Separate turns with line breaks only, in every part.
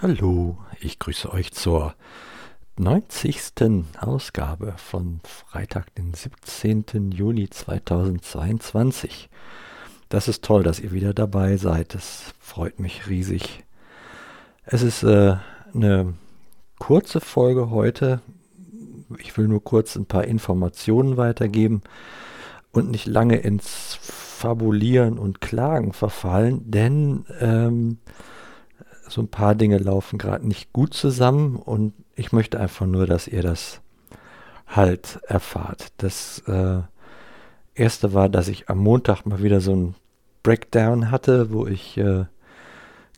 Hallo, ich grüße euch zur 90. Ausgabe von Freitag, den 17. Juli 2022. Das ist toll, dass ihr wieder dabei seid. Das freut mich riesig. Es ist äh, eine kurze Folge heute. Ich will nur kurz ein paar Informationen weitergeben und nicht lange ins Fabulieren und Klagen verfallen, denn ähm, so ein paar Dinge laufen gerade nicht gut zusammen und ich möchte einfach nur, dass ihr das halt erfahrt. Das äh, erste war, dass ich am Montag mal wieder so ein Breakdown hatte, wo ich äh,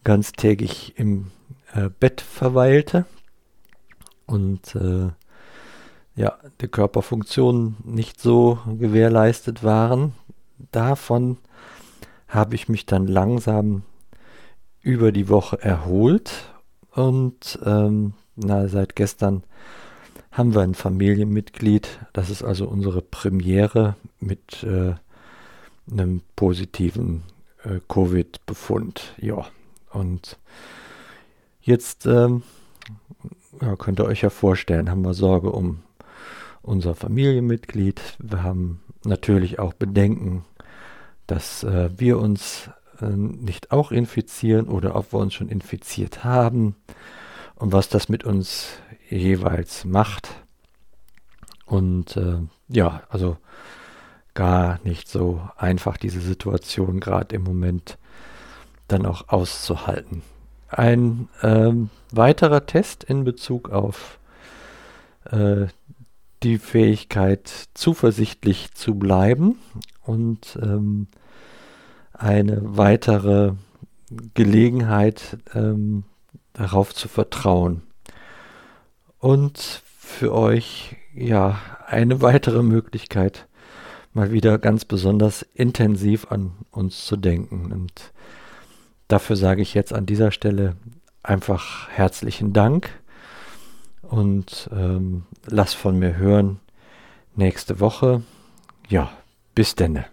ganztägig im äh, Bett verweilte und äh, ja, die Körperfunktionen nicht so gewährleistet waren. Davon habe ich mich dann langsam über die Woche erholt und ähm, na, seit gestern haben wir ein Familienmitglied. Das ist also unsere Premiere mit äh, einem positiven äh, Covid-Befund. Ja, und jetzt ähm, ja, könnt ihr euch ja vorstellen, haben wir Sorge um unser Familienmitglied. Wir haben natürlich auch Bedenken, dass äh, wir uns nicht auch infizieren oder ob wir uns schon infiziert haben und was das mit uns jeweils macht. Und äh, ja, also gar nicht so einfach, diese Situation gerade im Moment dann auch auszuhalten. Ein ähm, weiterer Test in Bezug auf äh, die Fähigkeit, zuversichtlich zu bleiben und ähm, eine weitere Gelegenheit, ähm, darauf zu vertrauen. Und für euch, ja, eine weitere Möglichkeit, mal wieder ganz besonders intensiv an uns zu denken. Und dafür sage ich jetzt an dieser Stelle einfach herzlichen Dank und ähm, lass von mir hören nächste Woche. Ja, bis denne.